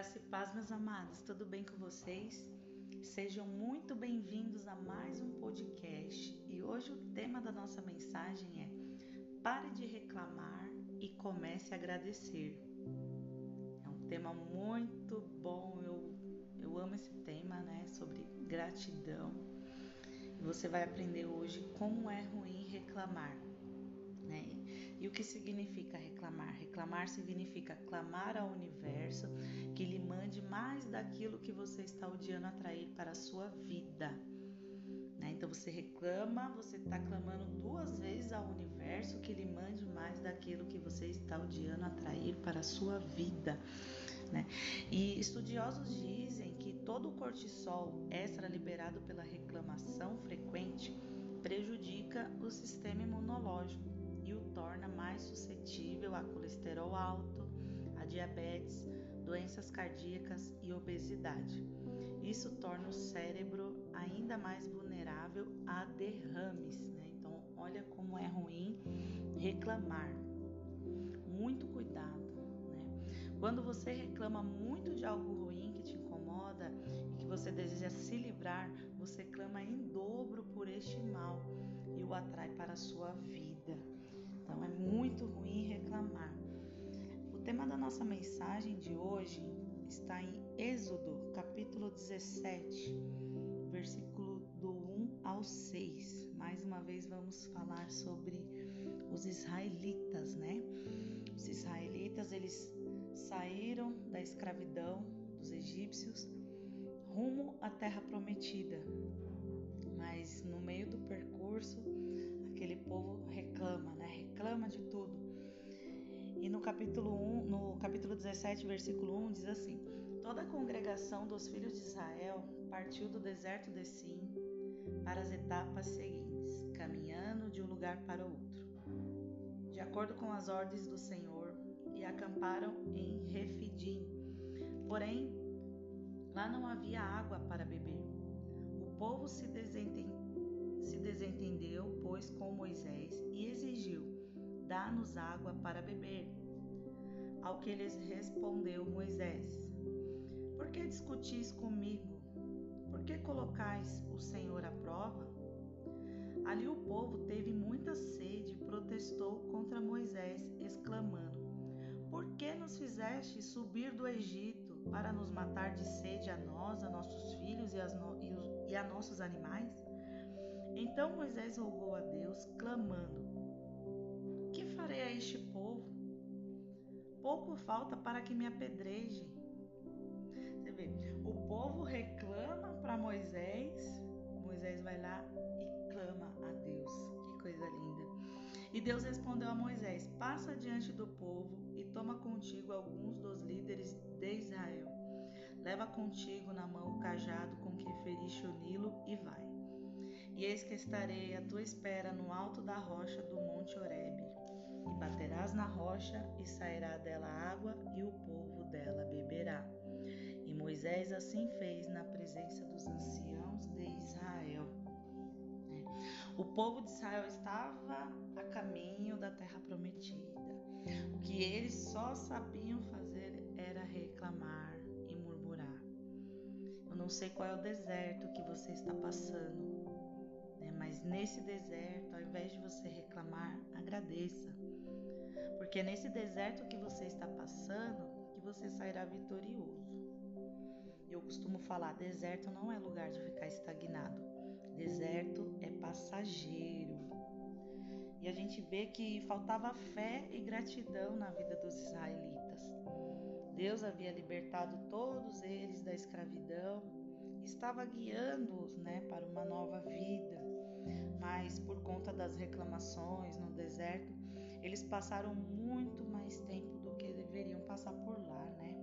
Graça e paz, meus amados, tudo bem com vocês? Sejam muito bem-vindos a mais um podcast e hoje o tema da nossa mensagem é Pare de reclamar e comece a agradecer. É um tema muito bom, eu, eu amo esse tema, né? Sobre gratidão. Você vai aprender hoje como é ruim reclamar. E o que significa reclamar? Reclamar significa clamar ao universo que lhe mande mais daquilo que você está odiando atrair para a sua vida. Né? Então você reclama, você está clamando duas vezes ao universo que lhe mande mais daquilo que você está odiando atrair para a sua vida. Né? E estudiosos dizem que todo o cortisol extra liberado pela reclamação frequente prejudica o sistema imunológico e o torna mais suscetível a colesterol alto, a diabetes, doenças cardíacas e obesidade. Isso torna o cérebro ainda mais vulnerável a derrames. Né? Então, olha como é ruim reclamar. Muito cuidado. Né? Quando você reclama muito de algo ruim que te incomoda e que você deseja se livrar, você clama em dobro por este mal e o atrai para a sua vida. Então é muito ruim reclamar. O tema da nossa mensagem de hoje está em Êxodo, capítulo 17, versículo do 1 ao 6. Mais uma vez vamos falar sobre os israelitas, né? Os israelitas, eles saíram da escravidão dos egípcios rumo à terra prometida. Mas no meio do percurso, aquele povo reclama? Reclama de tudo. E no capítulo 1, no capítulo 17, versículo 1 diz assim: Toda a congregação dos filhos de Israel partiu do deserto de Sim para as etapas seguintes, caminhando de um lugar para outro, de acordo com as ordens do Senhor, e acamparam em Refidim. Porém, lá não havia água para beber. O povo se desentendeu se desentendeu, pois, com Moisés e exigiu: Dá-nos água para beber. Ao que lhes respondeu Moisés: Por que discutis comigo? Por que colocais o Senhor à prova? Ali o povo teve muita sede e protestou contra Moisés, exclamando: Por que nos fizeste subir do Egito para nos matar de sede a nós, a nossos filhos e, no... e a nossos animais? Então Moisés rogou a Deus, clamando: A este povo? Pouco falta para que me apedrejem. Você vê, o povo reclama para Moisés, Moisés vai lá e clama a Deus. Que coisa linda. E Deus respondeu a Moisés: Passa diante do povo e toma contigo alguns dos líderes de Israel. Leva contigo na mão o cajado com que feriste o Nilo e vai. E eis que estarei à tua espera no alto da rocha do monte Horebe. E baterás na rocha, e sairá dela água, e o povo dela beberá. E Moisés assim fez na presença dos anciãos de Israel. O povo de Israel estava a caminho da terra prometida. O que eles só sabiam fazer era reclamar e murmurar. Eu não sei qual é o deserto que você está passando, né? Mas nesse deserto, ao invés de você reclamar, agradeça. Porque é nesse deserto que você está passando que você sairá vitorioso. Eu costumo falar: deserto não é lugar de ficar estagnado. Deserto é passageiro. E a gente vê que faltava fé e gratidão na vida dos israelitas. Deus havia libertado todos eles da escravidão estava guiando-os né, para uma nova vida mas por conta das reclamações no deserto, eles passaram muito mais tempo do que deveriam passar por lá, né?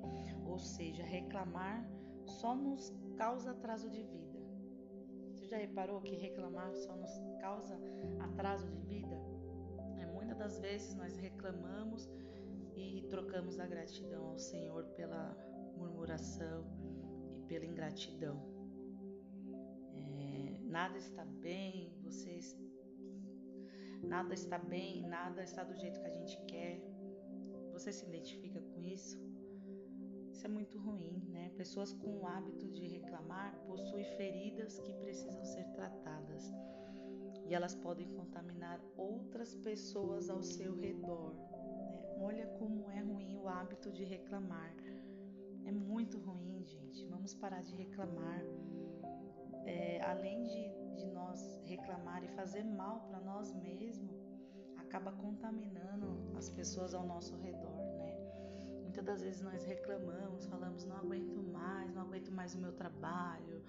Ou seja, reclamar só nos causa atraso de vida. Você já reparou que reclamar só nos causa atraso de vida? É, muitas das vezes nós reclamamos e trocamos a gratidão ao Senhor pela murmuração e pela ingratidão nada está bem, vocês nada está bem, nada está do jeito que a gente quer. Você se identifica com isso? Isso é muito ruim, né? Pessoas com o hábito de reclamar possuem feridas que precisam ser tratadas e elas podem contaminar outras pessoas ao seu redor. Né? Olha como é ruim o hábito de reclamar. É muito ruim, gente. Vamos parar de reclamar. É, além de, de nós reclamar e fazer mal para nós mesmos, acaba contaminando as pessoas ao nosso redor, né? Muitas das vezes nós reclamamos, falamos não aguento mais, não aguento mais o meu trabalho,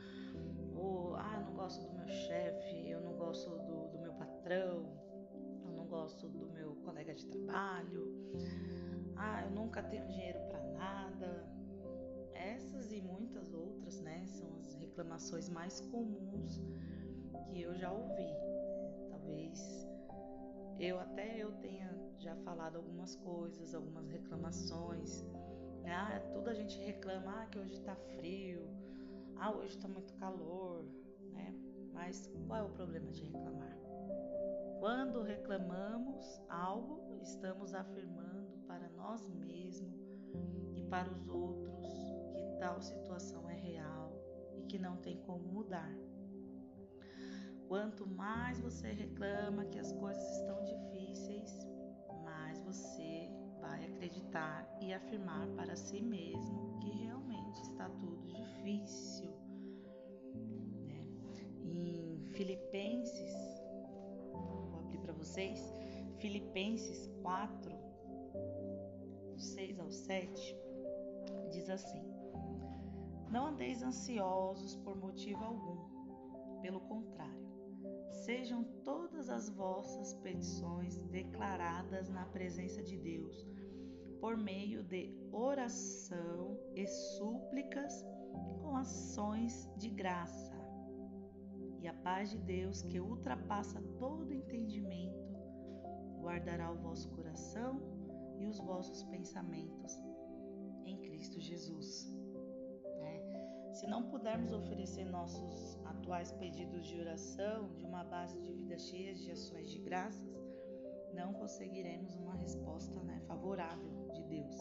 ou ah, eu não gosto do meu chefe, eu não gosto do, do meu patrão, eu não gosto do meu colega de trabalho, ah, eu nunca tenho dinheiro para nada. Essas e muitas outras, né, são as reclamações mais comuns que eu já ouvi. Talvez eu até eu tenha já falado algumas coisas, algumas reclamações. Ah, tudo a gente reclama, ah, que hoje tá frio, ah, hoje está muito calor, né? Mas qual é o problema de reclamar? Quando reclamamos algo, estamos afirmando para nós mesmos e para os outros que tal situação é real e que não tem como mudar. Quanto mais você reclama que as coisas estão difíceis, mais você vai acreditar e afirmar para si mesmo que realmente está tudo difícil Filipenses, vou abrir para vocês, Filipenses 4, 6 ao 7, diz assim: Não andeis ansiosos por motivo algum, pelo contrário, sejam todas as vossas petições declaradas na presença de Deus, por meio de oração e súplicas com ações de graça e a paz de Deus, que ultrapassa todo entendimento, guardará o vosso coração e os vossos pensamentos em Cristo Jesus. Se não pudermos oferecer nossos atuais pedidos de oração de uma base de vida cheia de ações de graças, não conseguiremos uma resposta né, favorável de Deus.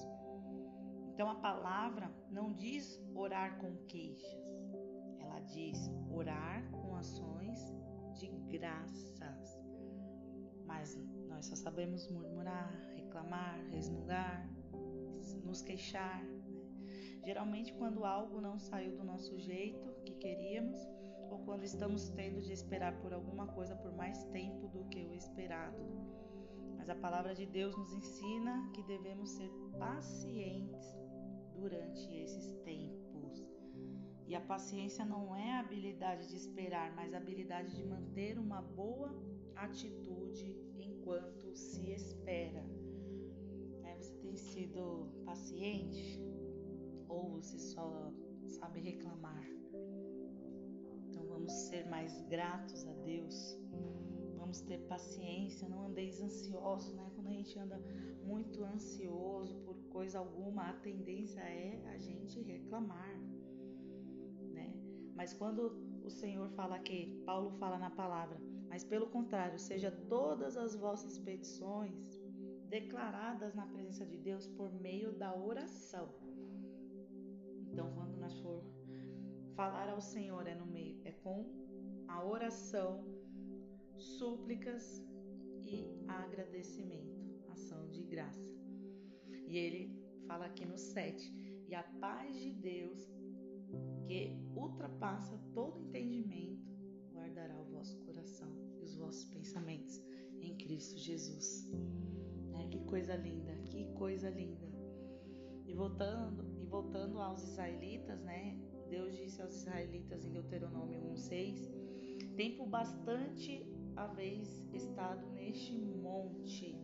Então a palavra não diz orar com queixas, ela diz orar ações de graças. Mas nós só sabemos murmurar, reclamar, resmungar, nos queixar. Geralmente, quando algo não saiu do nosso jeito que queríamos, ou quando estamos tendo de esperar por alguma coisa por mais tempo do que o esperado. Mas a palavra de Deus nos ensina que devemos ser pacientes durante esses tempos. E a paciência não é a habilidade de esperar, mas a habilidade de manter uma boa atitude enquanto se espera. É, você tem sido paciente ou você só sabe reclamar? Então vamos ser mais gratos a Deus. Vamos ter paciência, não andeis ansioso, né? Quando a gente anda muito ansioso por coisa alguma, a tendência é a gente reclamar. Mas quando o Senhor fala que Paulo fala na palavra, mas pelo contrário, seja todas as vossas petições declaradas na presença de Deus por meio da oração. Então, quando nós for falar ao Senhor é no meio, é com a oração, súplicas e agradecimento, ação de graça. E ele fala aqui no 7, e a paz de Deus, que ultrapassa todo entendimento, guardará o vosso coração e os vossos pensamentos em Cristo Jesus. É, que coisa linda, que coisa linda. E voltando, voltando aos israelitas, né? Deus disse aos israelitas em Deuteronômio 1:6, tempo bastante haveis estado neste monte.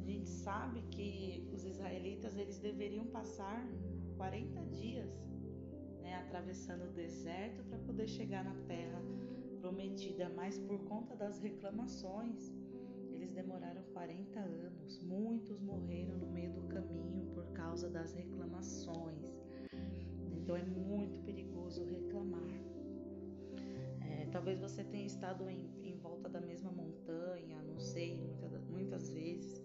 A gente sabe que os israelitas eles deveriam passar 40 dias né, atravessando o deserto para poder chegar na terra prometida, mas por conta das reclamações, eles demoraram 40 anos. Muitos morreram no meio do caminho por causa das reclamações. Então é muito perigoso reclamar. É, talvez você tenha estado em, em, volta da mesma montanha, não sei, muitas, muitas vezes,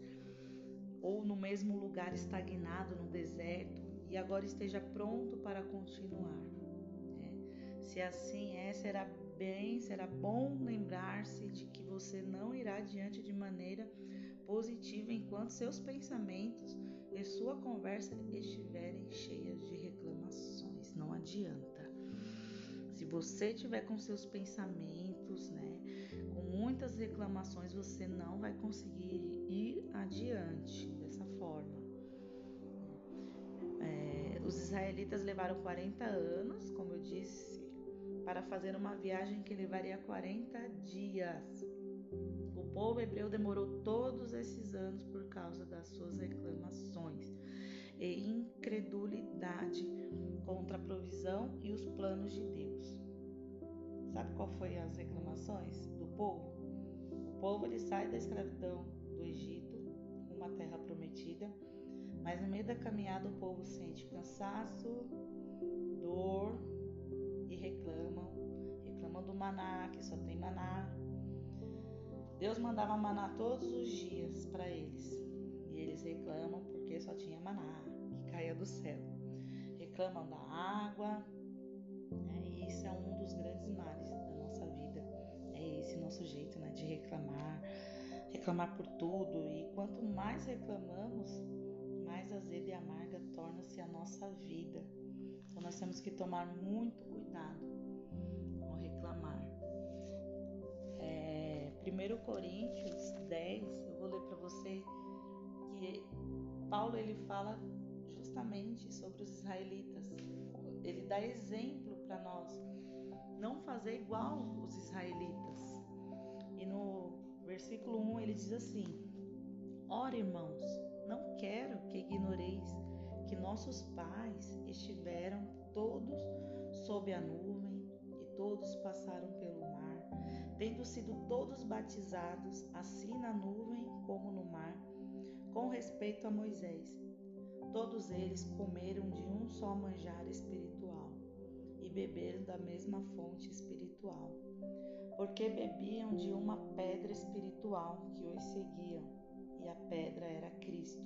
ou no mesmo lugar estagnado no deserto e agora esteja pronto para continuar. É. Se assim é, será bem, será bom lembrar-se de que você não irá adiante de maneira positiva enquanto seus pensamentos e sua conversa estiverem cheias de reclamações. Não adianta. Se você tiver com seus pensamentos, né, com muitas reclamações, você não vai conseguir ir adiante dessa forma. É, os israelitas levaram 40 anos, como eu disse, para fazer uma viagem que levaria 40 dias. O povo hebreu demorou todos esses anos por causa das suas reclamações e incredulidade contra a provisão e os planos de Deus. Sabe qual foi as reclamações do povo? O povo ele sai da escravidão do Egito, uma terra prometida, mas no meio da caminhada o povo sente cansaço, dor e reclamam, reclamam do maná, que só tem maná. Deus mandava maná todos os dias para eles, e eles reclamam porque só tinha maná que caía do céu. Reclamam da água, né? e isso é um dos grandes males da nossa vida. É esse nosso jeito né, de reclamar, reclamar por tudo. E quanto mais reclamamos, mais azeda e amarga torna-se a nossa vida. Então nós temos que tomar muito cuidado ao reclamar. É, 1 Coríntios 10, eu vou ler para você que Paulo ele fala justamente sobre os israelitas. Ele dá exemplo para nós não fazer igual os israelitas. E no versículo 1 ele diz assim: Ora, irmãos, não quero que ignoreis que nossos pais estiveram todos sob a nuvem e todos passaram tendo sido todos batizados, assim na nuvem como no mar, com respeito a Moisés. Todos eles comeram de um só manjar espiritual e beberam da mesma fonte espiritual, porque bebiam de uma pedra espiritual que os seguiam, e a pedra era Cristo.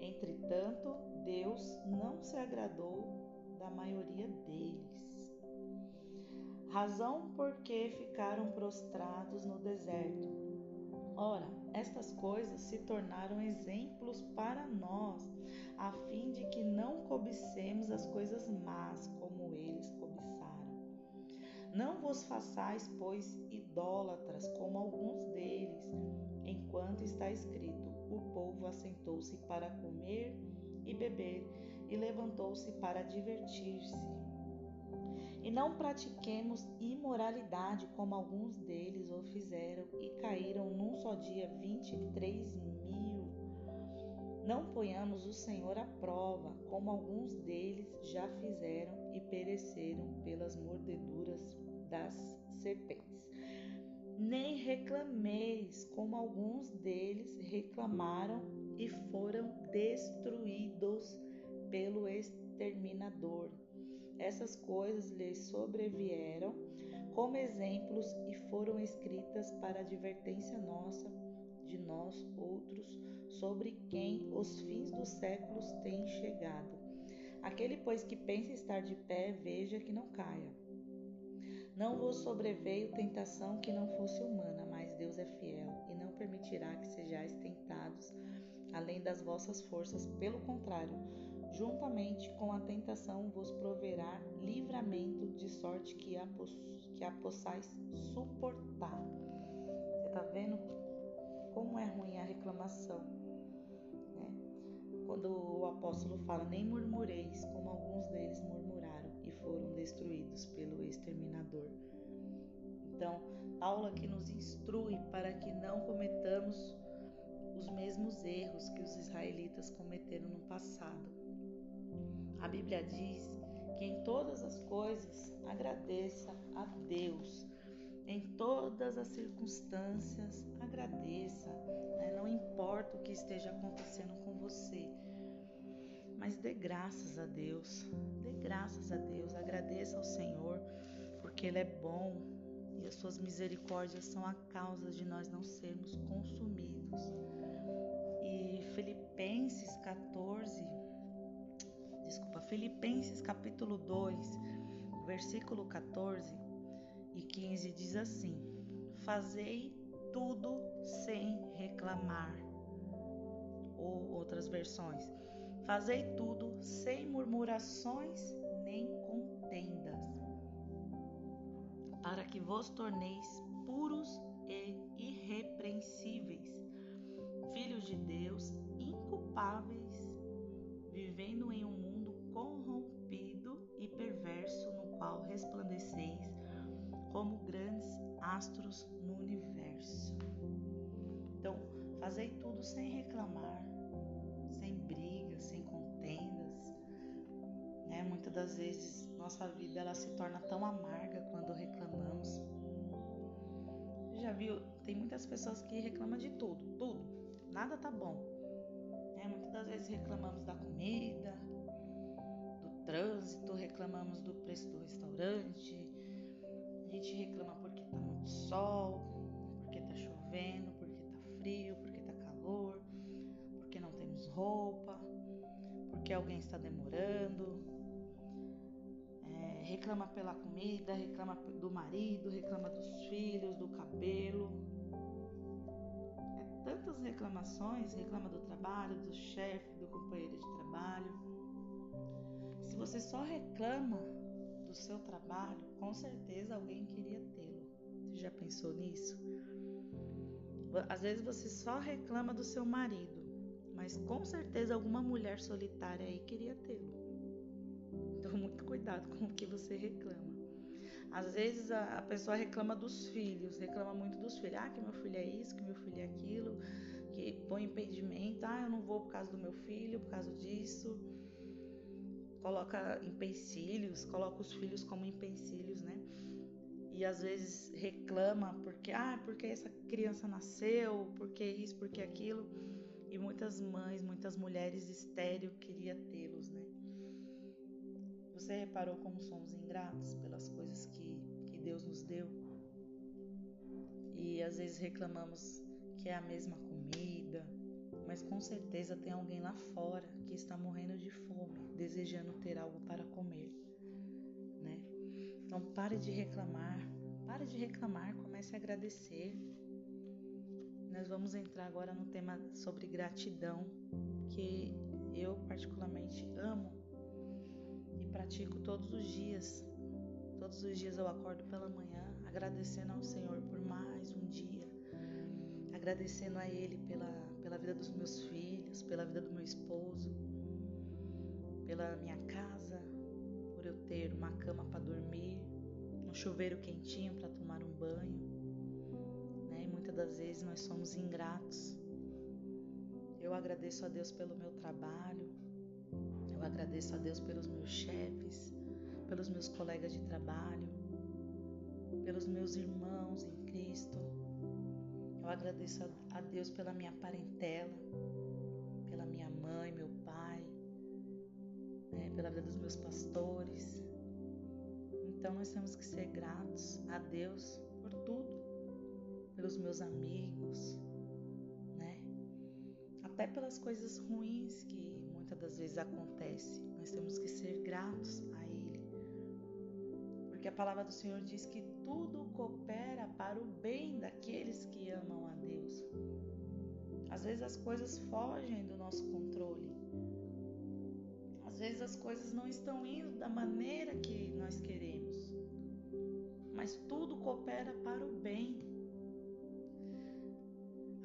Entretanto, Deus não se agradou da maioria deles. Razão por que ficaram prostrados no deserto. Ora, estas coisas se tornaram exemplos para nós, a fim de que não cobicemos as coisas más como eles cobiçaram. Não vos façais, pois, idólatras como alguns deles, enquanto está escrito: o povo assentou-se para comer e beber e levantou-se para divertir-se. E não pratiquemos imoralidade como alguns deles o fizeram e caíram num só dia 23 mil. Não ponhamos o Senhor à prova, como alguns deles já fizeram e pereceram pelas mordeduras das serpentes. Nem reclameis, como alguns deles reclamaram e foram destruídos pelo exterminador. Essas coisas lhes sobrevieram como exemplos e foram escritas para advertência nossa, de nós outros, sobre quem os fins dos séculos têm chegado. Aquele, pois, que pensa estar de pé, veja que não caia. Não vos sobreveio tentação que não fosse humana, mas Deus é fiel e não permitirá que sejais tentados além das vossas forças. Pelo contrário, juntamente com a tentação vos proverá livramento, de sorte que a, que a possais suportar. Você está vendo como é ruim a reclamação? Né? Quando o apóstolo fala, nem murmureis, como alguns deles murmuraram e foram destruídos pelo exterminador. Então, Paulo aqui nos instrui para que não cometamos os mesmos erros que os israelitas cometeram no passado. A Bíblia diz que em todas as coisas agradeça a Deus. Em todas as circunstâncias, agradeça. Né? Não importa o que esteja acontecendo com você, mas dê graças a Deus. Dê graças a Deus. Agradeça ao Senhor, porque Ele é bom e as suas misericórdias são a causa de nós não sermos consumidos. E Filipenses 14 Filipenses capítulo 2, versículo 14 e 15 diz assim: Fazei tudo sem reclamar. Ou outras versões: Fazei tudo sem murmurações nem contendas, para que vos torneis puros e irrepreensíveis, filhos de Deus, inculpáveis, vivendo em um mundo corrompido e perverso, no qual resplandeceis como grandes astros no universo. Então, fazei tudo sem reclamar, sem brigas, sem contendas. Né? Muitas das vezes nossa vida ela se torna tão amarga quando reclamamos. Já viu? Tem muitas pessoas que reclamam de tudo, tudo. Nada tá bom. Né? Muitas das vezes reclamamos da comida, trânsito, reclamamos do preço do restaurante, gente reclama porque tá muito sol, porque tá chovendo, porque tá frio, porque tá calor, porque não temos roupa, porque alguém está demorando. É, reclama pela comida, reclama do marido, reclama dos filhos, do cabelo. É tantas reclamações, reclama do trabalho, do chefe, do companheiro de trabalho. Você só reclama do seu trabalho, com certeza alguém queria tê-lo. Você já pensou nisso? Às vezes você só reclama do seu marido, mas com certeza alguma mulher solitária aí queria tê-lo. Então, muito cuidado com o que você reclama. Às vezes a, pessoa reclama dos filhos, reclama muito dos filhos. Ah, que meu filho é isso, que meu filho é aquilo, que põe impedimento. Ah, eu não vou por causa do meu filho, por causa disso coloca empecilhos, coloca os filhos como empecilhos, né? E às vezes reclama porque, ah, porque essa criança nasceu, porque isso, porque aquilo. E muitas mães, muitas mulheres estéreo queria tê-los, né? Você reparou como somos ingratos pelas coisas que, que Deus nos deu? E às vezes reclamamos que é a mesma comida, mas com certeza tem alguém lá fora que está morrendo de fome, desejando ter algo para comer, né? Então pare de reclamar, pare de reclamar, comece a agradecer. Nós vamos entrar agora no tema sobre gratidão, que eu particularmente amo e pratico todos os dias. Todos os dias eu acordo pela manhã agradecendo ao Senhor por mais um dia, agradecendo a Ele pela vida do meu esposo, pela minha casa, por eu ter uma cama para dormir, um chuveiro quentinho para tomar um banho. Né? E muitas das vezes nós somos ingratos. Eu agradeço a Deus pelo meu trabalho, eu agradeço a Deus pelos meus chefes, pelos meus colegas de trabalho, pelos meus irmãos em Cristo eu agradeço a Deus pela minha parentela, pela vida dos meus pastores. Então nós temos que ser gratos a Deus por tudo, pelos meus amigos, né? Até pelas coisas ruins que muitas das vezes acontecem. Nós temos que ser gratos a Ele. Porque a palavra do Senhor diz que tudo coopera para o bem daqueles que amam a Deus. Às vezes as coisas fogem do nosso controle. Vezes as coisas não estão indo da maneira que nós queremos. Mas tudo coopera para o bem.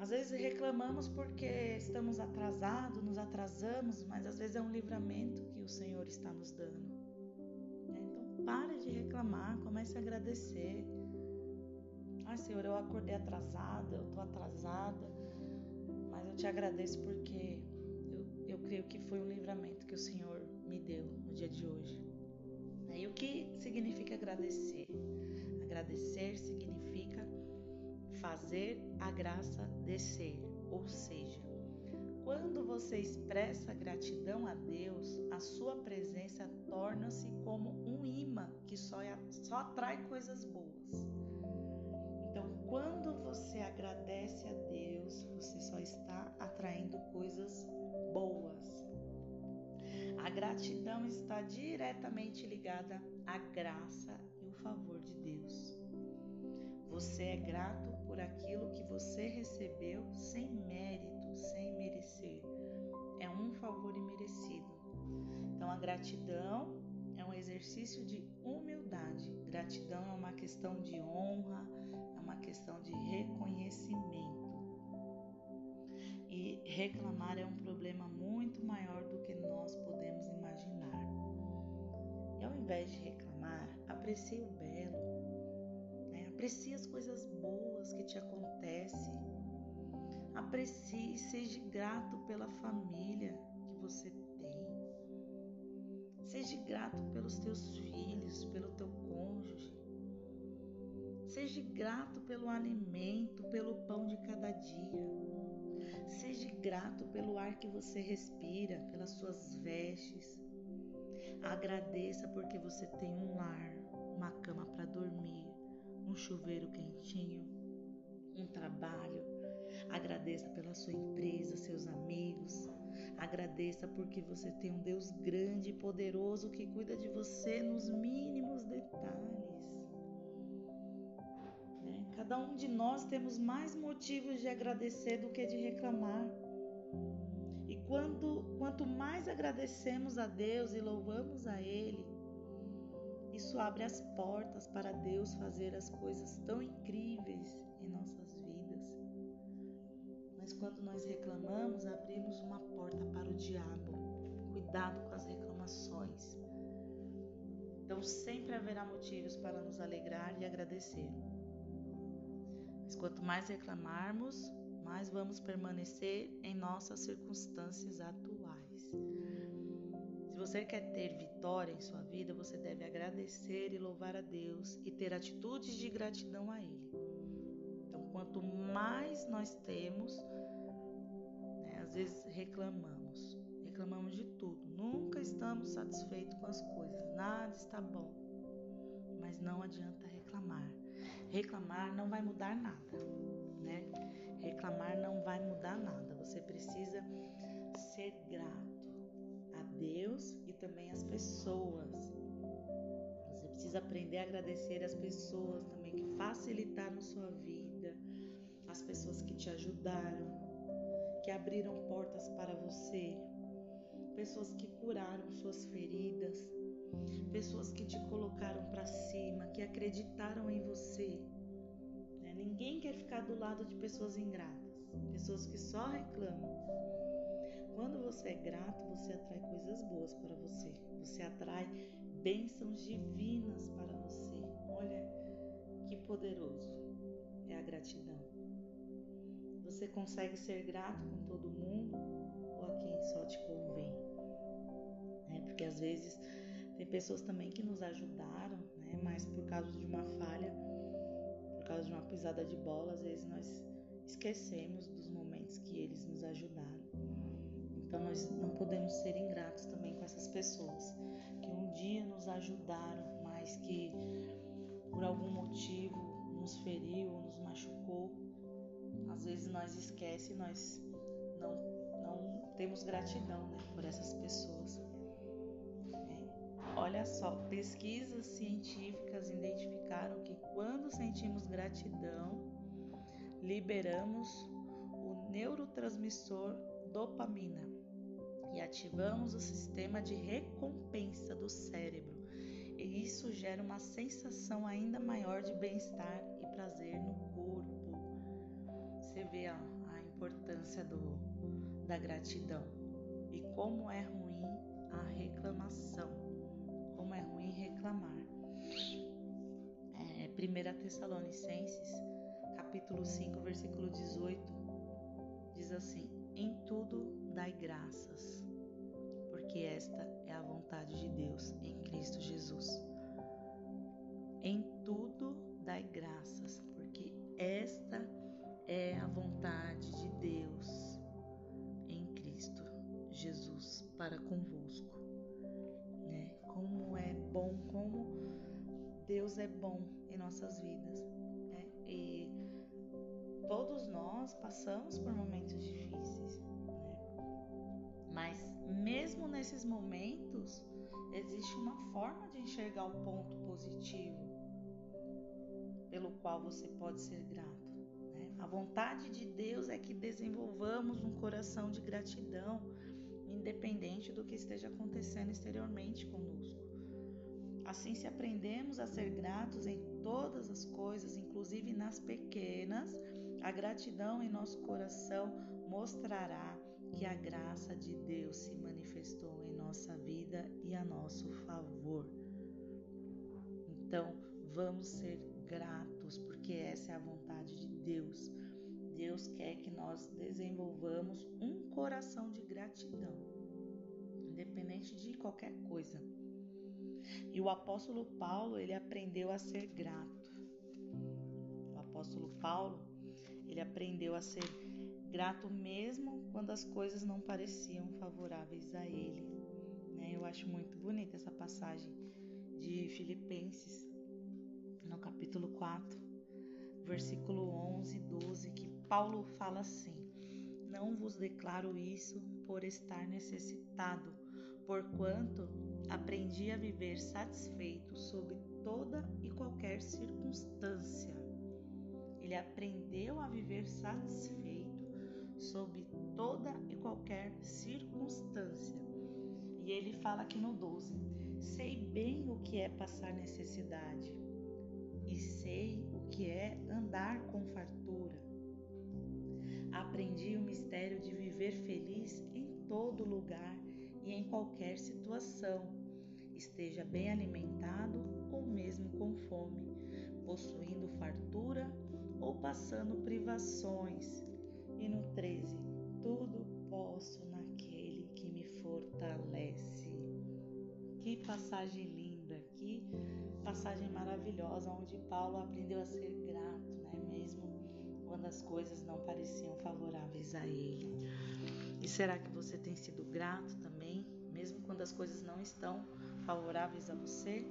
Às vezes reclamamos porque estamos atrasados, nos atrasamos, mas às vezes é um livramento que o Senhor está nos dando. Pare de reclamar, comece a agradecer. Ai, Senhor, eu acordei atrasada, eu estou atrasada, mas eu te agradeço porque eu, eu creio que foi um livramento que o Senhor me deu no dia de hoje. E o que significa agradecer? Agradecer significa fazer a graça descer, ou seja, quando você expressa gratidão a Deus, a sua presença torna-se como um imã que só, só atrai coisas boas. Então, quando você agradece a Deus, você só está atraindo coisas boas. A gratidão está diretamente ligada à graça e o favor de Deus. Você é grato por aquilo que você recebeu sem mérito, sem merecer. É um favor imerecido. Então, a gratidão é um exercício de humildade. Gratidão é uma questão de honra, é uma questão de reconhecimento. E reclamar é um problema muito maior do que nós podemos imaginar. E ao invés de reclamar, aprecie o belo, né? aprecie as coisas boas que te acontecem. Aprecie e seja grato pela família que você tem. Seja grato pelos teus filhos, pelo teu cônjuge. Seja grato pelo alimento, pelo pão de cada dia. Seja grato pelo ar que você respira, pelas suas vestes. Agradeça porque você tem um lar, uma cama para dormir, um chuveiro quentinho, um trabalho. Agradeça pela sua empresa, seus amigos. Agradeça porque você tem um Deus grande e poderoso que cuida de você nos mínimos Cada um de nós temos mais motivos de agradecer do que de reclamar. E quando, quanto mais agradecemos a Deus e louvamos a Ele, isso abre as portas para Deus fazer as coisas tão incríveis em nossas vidas. Mas quando nós reclamamos, abrimos uma porta para o diabo. Cuidado com as reclamações. Então sempre haverá motivos para nos alegrar e agradecer. Quanto mais reclamarmos, mais vamos permanecer em nossas circunstâncias atuais. Se você quer ter vitória em sua vida, você deve agradecer e louvar a Deus e ter atitudes de gratidão a Ele. Então, quanto mais nós temos, né, às vezes reclamamos, reclamamos de tudo, nunca estamos satisfeitos com as coisas, nada está bom, mas não adianta reclamar reclamar não vai mudar nada, né? Reclamar não vai mudar nada. Você precisa ser grato a Deus e também às pessoas. Você precisa aprender a agradecer as pessoas também que facilitaram sua vida, as pessoas que te ajudaram, que abriram portas para você, pessoas que curaram suas feridas, pessoas que te colocaram para cima, que acreditaram em você. Né? Ninguém quer ficar do lado de pessoas ingratas, pessoas que só reclamam. Quando você é grato, você atrai coisas boas para você. Você atrai bênçãos divinas para você. Olha que poderoso é a gratidão. Você consegue ser grato com todo mundo ou a quem só te convém? É, porque às vezes tem pessoas também que nos ajudaram, né? Mas por causa de uma falha, por causa de uma pisada de bola, às vezes nós esquecemos dos momentos que eles nos ajudaram. Então nós não podemos ser ingratos também com essas pessoas que um dia nos ajudaram, mas que por algum motivo nos feriu nos machucou. Às vezes nós esquece, nós não não temos gratidão, né, por essas pessoas. Olha só, pesquisas científicas identificaram que quando sentimos gratidão, liberamos o neurotransmissor dopamina e ativamos o sistema de recompensa do cérebro. E isso gera uma sensação ainda maior de bem-estar e prazer no corpo. Você vê a, a importância do, da gratidão e como é ruim a reclamação como é ruim reclamar. É, 1 Tessalonicenses, capítulo 5, versículo 18, diz assim: Em tudo dai graças, porque esta é a vontade de Deus em Cristo Jesus. Em tudo dai graças, porque esta é a vontade de Deus em Cristo Jesus para convosco bom, como Deus é bom em nossas vidas. Né? E todos nós passamos por momentos difíceis, né? Mas mesmo nesses momentos, existe uma forma de enxergar o ponto positivo pelo qual você pode ser grato. Né? A vontade de Deus é que desenvolvamos um coração de gratidão, independente do que esteja acontecendo exteriormente conosco. Assim, se aprendemos a ser gratos em todas as coisas, inclusive nas pequenas, a gratidão em nosso coração mostrará que a graça de Deus se manifestou em nossa vida e a nosso favor. Então, vamos ser gratos, porque essa é a vontade de Deus. Deus quer que nós desenvolvamos um coração de gratidão, independente de qualquer coisa. E o apóstolo Paulo, ele aprendeu a ser grato. O apóstolo Paulo, ele aprendeu a ser grato mesmo quando as coisas não pareciam favoráveis a ele. Né? Eu acho muito bonita essa passagem de Filipenses, no capítulo 4, versículo 11 e 12, que Paulo fala assim: Não vos declaro isso por estar necessitado, porquanto aprendi a viver satisfeito sob toda e qualquer circunstância. Ele aprendeu a viver satisfeito sob toda e qualquer circunstância. E ele fala aqui no 12: Sei bem o que é passar necessidade, e sei o que é andar com fartura. Aprendi o mistério de viver feliz em todo lugar e em qualquer situação, esteja bem alimentado ou mesmo com fome, possuindo fartura ou passando privações e no 13, tudo posso naquele que me fortalece. Que passagem linda, que passagem maravilhosa, onde Paulo aprendeu a ser grato, quando as coisas não pareciam favoráveis a ele. E será que você tem sido grato também, mesmo quando as coisas não estão favoráveis a você?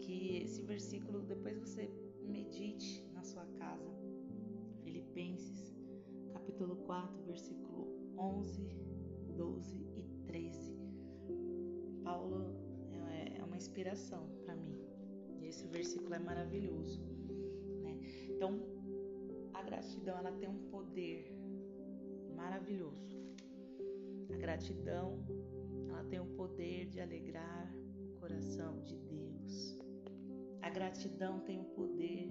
Que esse versículo depois você medite na sua casa. Filipenses capítulo 4, versículo 11, 12 e 13. Paulo é, é uma inspiração para mim. E esse versículo é maravilhoso, né? Então, gratidão ela tem um poder maravilhoso. A gratidão ela tem o poder de alegrar o coração de Deus. A gratidão tem o poder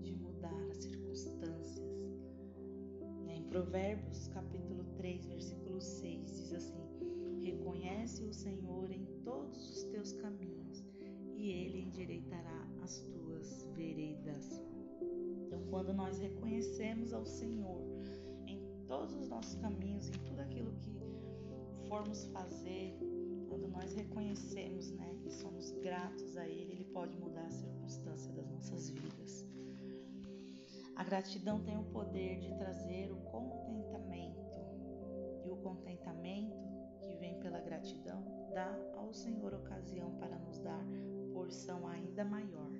de mudar as circunstâncias. Provérbios capítulo 3, versículo 6 diz assim: Reconhece o Senhor em todos os teus caminhos, e ele endireitará as tuas veredas. Quando nós reconhecemos ao Senhor em todos os nossos caminhos, em tudo aquilo que formos fazer, quando nós reconhecemos, né, e somos gratos a Ele, Ele pode mudar a circunstância das nossas vidas. A gratidão tem o poder de trazer o contentamento. E o contentamento que vem pela gratidão dá ao Senhor ocasião para nos dar porção ainda maior.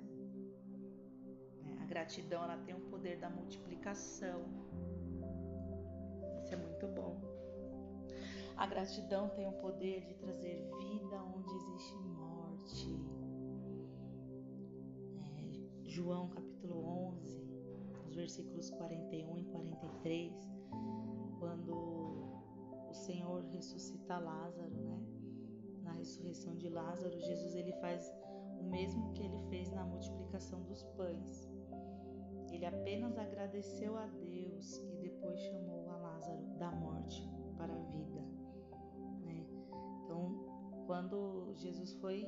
Gratidão ela tem o poder da multiplicação. Isso é muito bom. A gratidão tem o poder de trazer vida onde existe morte. É, João capítulo 11, versículos 41 e 43, quando o Senhor ressuscita Lázaro, né? Na ressurreição de Lázaro, Jesus ele faz o mesmo que ele fez na multiplicação dos pães. Ele apenas agradeceu a Deus e depois chamou a Lázaro da morte para a vida. Né? Então, quando Jesus foi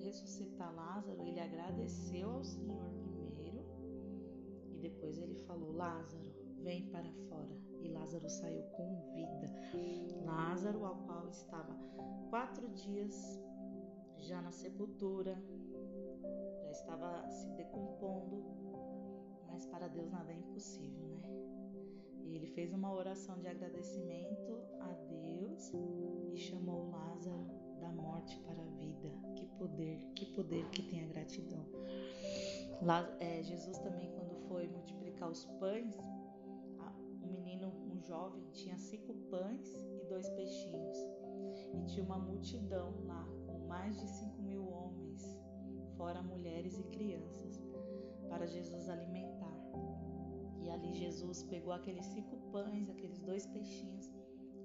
ressuscitar Lázaro, ele agradeceu ao Senhor depois ele falou: Lázaro, vem para fora. E Lázaro saiu com vida. Lázaro, ao qual estava quatro dias já na sepultura, já estava se decompondo, mas para Deus nada é impossível, né? E ele fez uma oração de agradecimento a Deus e chamou Lázaro da morte para a vida. Que poder, que poder que tem a gratidão. Lá, é, Jesus também, quando foi multiplicar os pães, um menino, um jovem tinha cinco pães e dois peixinhos, e tinha uma multidão lá com mais de cinco mil homens, fora mulheres e crianças, para Jesus alimentar. E ali Jesus pegou aqueles cinco pães, aqueles dois peixinhos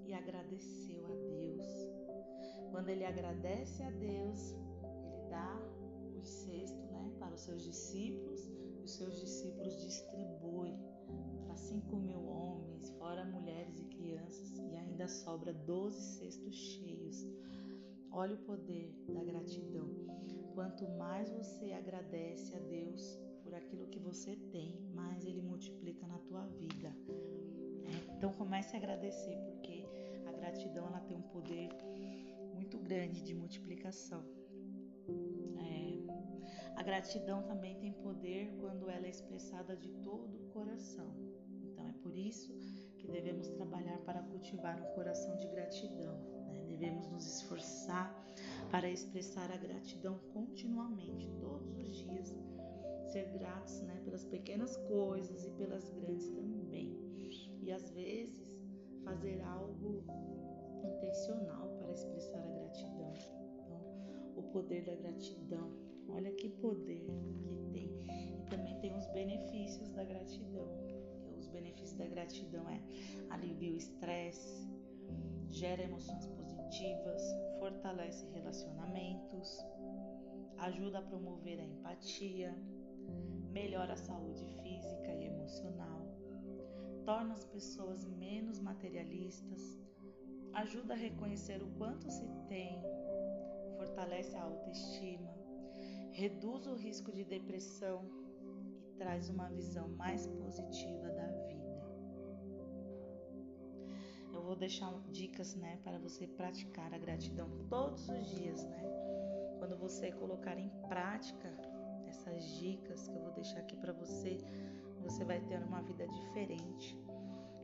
e agradeceu a Deus. Quando ele agradece a Deus, ele dá os cestos né, para os seus discípulos e os seus discípulos distribuem para cinco mil homens, fora mulheres e crianças, e ainda sobra doze cestos cheios. Olha o poder da gratidão. Quanto mais você agradece a Deus por aquilo que você tem, mais Ele multiplica na tua vida. É, então comece a agradecer, porque a gratidão ela tem um poder muito grande de multiplicação. É, a gratidão também tem poder quando ela é expressada de todo o coração. Então é por isso que devemos trabalhar para cultivar um coração de gratidão. Né? Devemos nos esforçar para expressar a gratidão continuamente, todos os dias. Ser gratos né, pelas pequenas coisas e pelas grandes também. E às vezes fazer algo intencional para expressar a gratidão. Então, o poder da gratidão. Olha que poder que tem. E também tem os benefícios da gratidão. Os benefícios da gratidão é alivia o estresse, gera emoções positivas, fortalece relacionamentos, ajuda a promover a empatia, melhora a saúde física e emocional, torna as pessoas menos materialistas, ajuda a reconhecer o quanto se tem, fortalece a autoestima, reduz o risco de depressão e traz uma visão mais positiva da vida. Eu vou deixar dicas, né, para você praticar a gratidão todos os dias, né? Quando você colocar em prática essas dicas que eu vou deixar aqui para você, você vai ter uma vida diferente.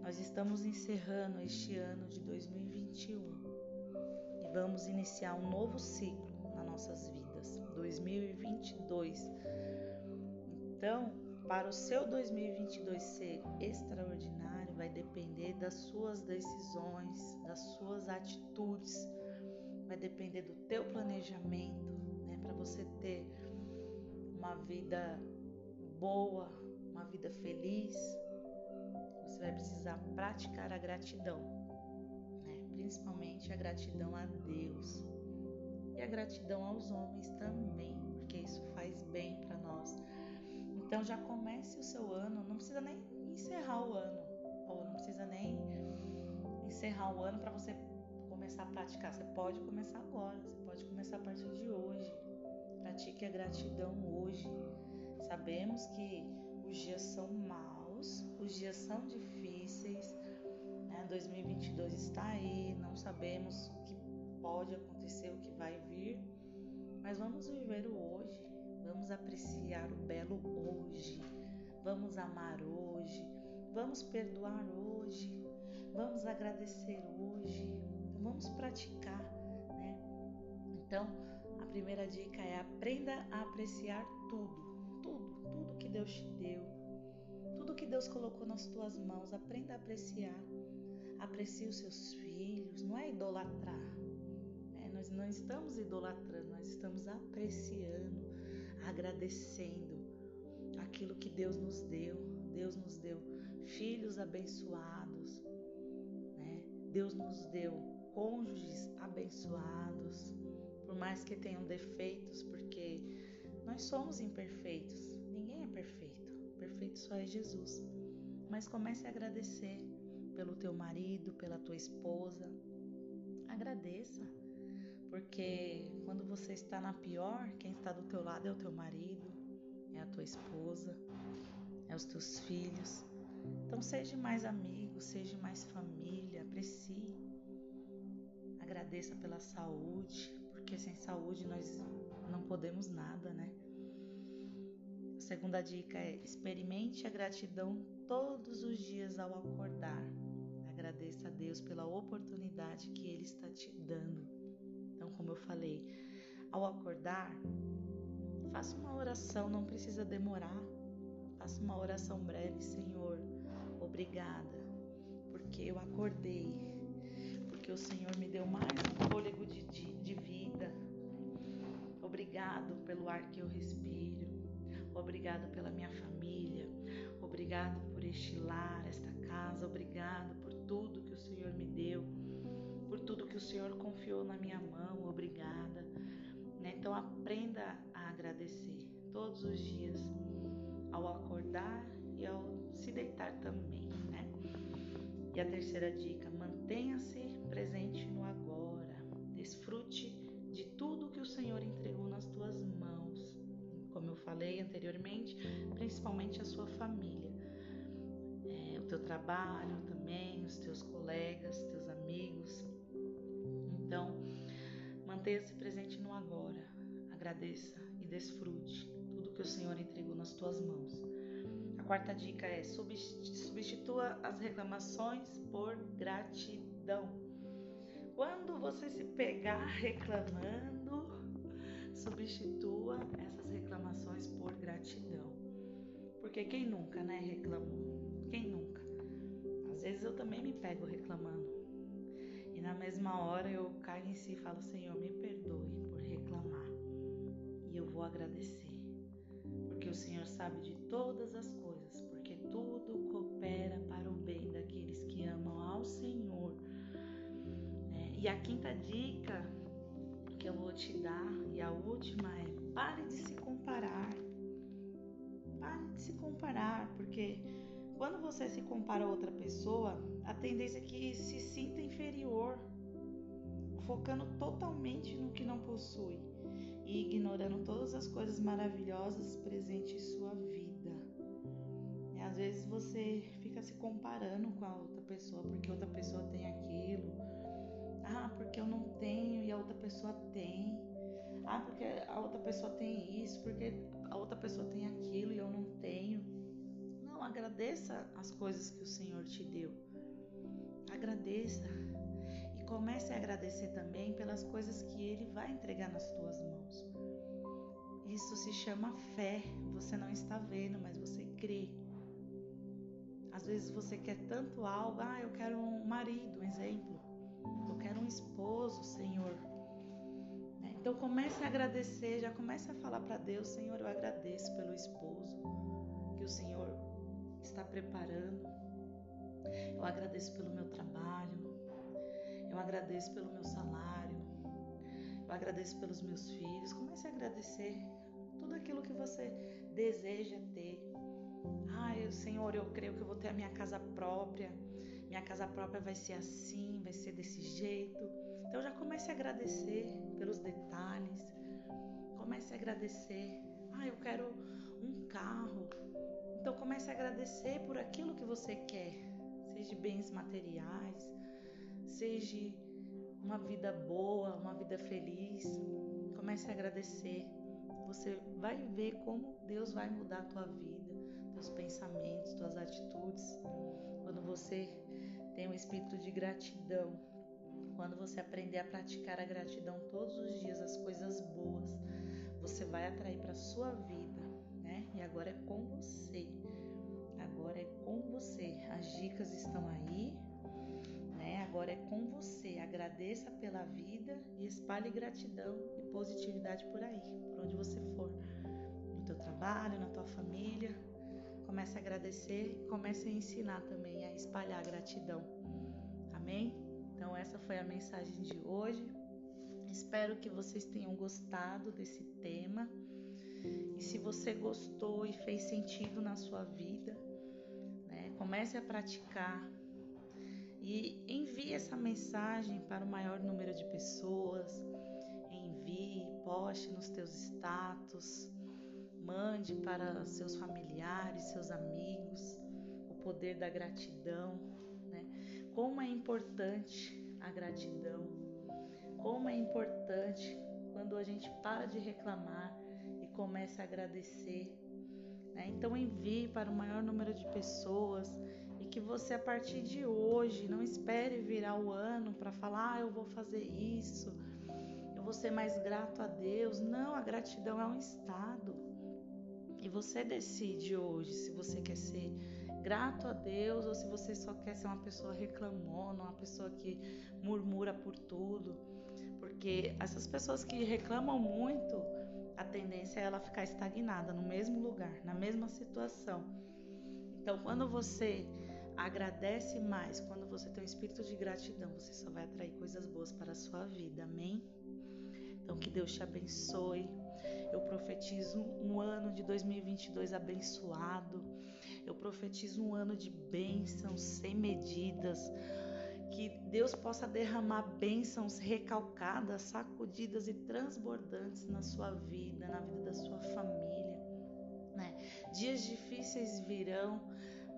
Nós estamos encerrando este ano de 2021 e vamos iniciar um novo ciclo nas nossas vidas, 2022. Então, para o seu 2022 ser extraordinário, vai depender das suas decisões, das suas atitudes, vai depender do teu planejamento, né, para você ter uma vida boa, uma vida feliz, você vai precisar praticar a gratidão, né? principalmente a gratidão a Deus e a gratidão aos homens também, porque isso faz bem para nós. Então já comece o seu ano, não precisa nem encerrar o ano, ou não precisa nem encerrar o ano para você começar a praticar. Você pode começar agora, você pode começar a partir de hoje. Pratique a gratidão hoje. Sabemos que os dias são maus os dias são difíceis, né? 2022 está aí, não sabemos o que pode acontecer, o que vai vir, mas vamos viver o hoje, vamos apreciar o belo hoje, vamos amar hoje, vamos perdoar hoje, vamos agradecer hoje, vamos praticar, né? Então, primeira dica é aprenda a apreciar tudo, tudo, tudo que Deus te deu tudo que Deus colocou nas tuas mãos, aprenda a apreciar. Aprecie os seus filhos, não é idolatrar. Né? Nós não estamos idolatrando, nós estamos apreciando, agradecendo aquilo que Deus nos deu. Deus nos deu filhos abençoados, né? Deus nos deu cônjuges abençoados, por mais que tenham defeitos, porque nós somos imperfeitos, ninguém é perfeito perfeito só é Jesus. Mas comece a agradecer pelo teu marido, pela tua esposa. Agradeça, porque quando você está na pior, quem está do teu lado é o teu marido, é a tua esposa, é os teus filhos. Então seja mais amigo, seja mais família, aprecie. Agradeça pela saúde, porque sem saúde nós não podemos nada, né? segunda dica é experimente a gratidão todos os dias ao acordar. Agradeça a Deus pela oportunidade que Ele está te dando. Então, como eu falei, ao acordar, faça uma oração, não precisa demorar. Faça uma oração breve, Senhor, obrigada, porque porque eu acordei, porque o Senhor me deu mais um fôlego de, de, de vida. Obrigado pelo ar que eu respiro. Obrigado pela minha família. Obrigado por este lar, esta casa. Obrigado por tudo que o Senhor me deu, por tudo que o Senhor confiou na minha mão. Obrigada. Né? Então aprenda a agradecer todos os dias ao acordar e ao se deitar também, né? E a terceira dica, mantenha-se presente no agora. Desfrute de tudo que o Senhor entregou nas tuas mãos. Como eu falei anteriormente, principalmente a sua família. É, o teu trabalho também, os teus colegas, teus amigos. Então, mantenha-se presente no agora. Agradeça e desfrute tudo que o Senhor entregou nas tuas mãos quarta dica é substitua as reclamações por gratidão. Quando você se pegar reclamando, substitua essas reclamações por gratidão. Porque quem nunca, né, reclamou? Quem nunca? Às vezes eu também me pego reclamando. E na mesma hora eu caio em si e falo: Senhor, me perdoe por reclamar. E eu vou agradecer. Porque o Senhor sabe de todas as coisas tudo coopera para o bem daqueles que amam ao Senhor. E a quinta dica que eu vou te dar, e a última é: pare de se comparar. Pare de se comparar, porque quando você se compara a outra pessoa, a tendência é que se sinta inferior, focando totalmente no que não possui e ignorando todas as coisas maravilhosas presentes em sua vida. Às vezes você fica se comparando com a outra pessoa porque outra pessoa tem aquilo. Ah, porque eu não tenho e a outra pessoa tem. Ah, porque a outra pessoa tem isso, porque a outra pessoa tem aquilo e eu não tenho. Não, agradeça as coisas que o Senhor te deu. Agradeça. E comece a agradecer também pelas coisas que Ele vai entregar nas tuas mãos. Isso se chama fé. Você não está vendo, mas você crê. Às vezes você quer tanto algo, ah, eu quero um marido, um exemplo. Esposo, Senhor. Né? Então comece a agradecer, já comece a falar para Deus, Senhor, eu agradeço pelo esposo que o Senhor está preparando. Eu agradeço pelo meu trabalho. Eu agradeço pelo meu salário. Eu agradeço pelos meus filhos. Comece a agradecer tudo aquilo que você deseja ter. Ai, Senhor, eu creio que eu vou ter a minha casa própria. Minha casa própria vai ser assim, vai ser desse jeito. Então já comece a agradecer pelos detalhes. Comece a agradecer. Ah, eu quero um carro. Então comece a agradecer por aquilo que você quer, seja bens materiais, seja uma vida boa, uma vida feliz. Comece a agradecer. Você vai ver como Deus vai mudar a tua vida teus pensamentos, tuas atitudes. Quando você tem um espírito de gratidão, quando você aprender a praticar a gratidão todos os dias, as coisas boas, você vai atrair para sua vida, né? E agora é com você. Agora é com você. As dicas estão aí, né? Agora é com você. Agradeça pela vida e espalhe gratidão e positividade por aí, por onde você for. No teu trabalho, na tua família, Comece a agradecer e comece a ensinar também a espalhar gratidão. Amém? Então, essa foi a mensagem de hoje. Espero que vocês tenham gostado desse tema. E se você gostou e fez sentido na sua vida, né, comece a praticar e envie essa mensagem para o maior número de pessoas. Envie, poste nos teus status, Mande para seus familiares, seus amigos, o poder da gratidão, né? Como é importante a gratidão, como é importante quando a gente para de reclamar e começa a agradecer. Né? Então envie para o maior número de pessoas e que você a partir de hoje não espere virar o ano para falar, ah, eu vou fazer isso, eu vou ser mais grato a Deus. Não, a gratidão é um estado. E você decide hoje se você quer ser grato a Deus ou se você só quer ser uma pessoa reclamona, uma pessoa que murmura por tudo. Porque essas pessoas que reclamam muito, a tendência é ela ficar estagnada no mesmo lugar, na mesma situação. Então, quando você agradece mais, quando você tem um espírito de gratidão, você só vai atrair coisas boas para a sua vida. Amém? Então, que Deus te abençoe. Eu profetizo um ano de 2022 abençoado. Eu profetizo um ano de bênçãos sem medidas. Que Deus possa derramar bênçãos recalcadas, sacudidas e transbordantes na sua vida, na vida da sua família. Né? Dias difíceis virão,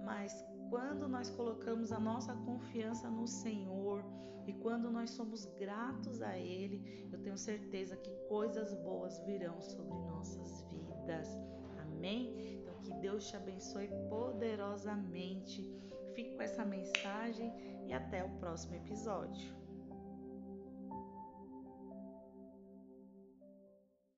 mas quando nós colocamos a nossa confiança no Senhor e quando nós somos gratos a Ele, eu tenho certeza que coisas boas virão sobre nossas vidas. Amém? Então, que Deus te abençoe poderosamente. Fique com essa mensagem e até o próximo episódio.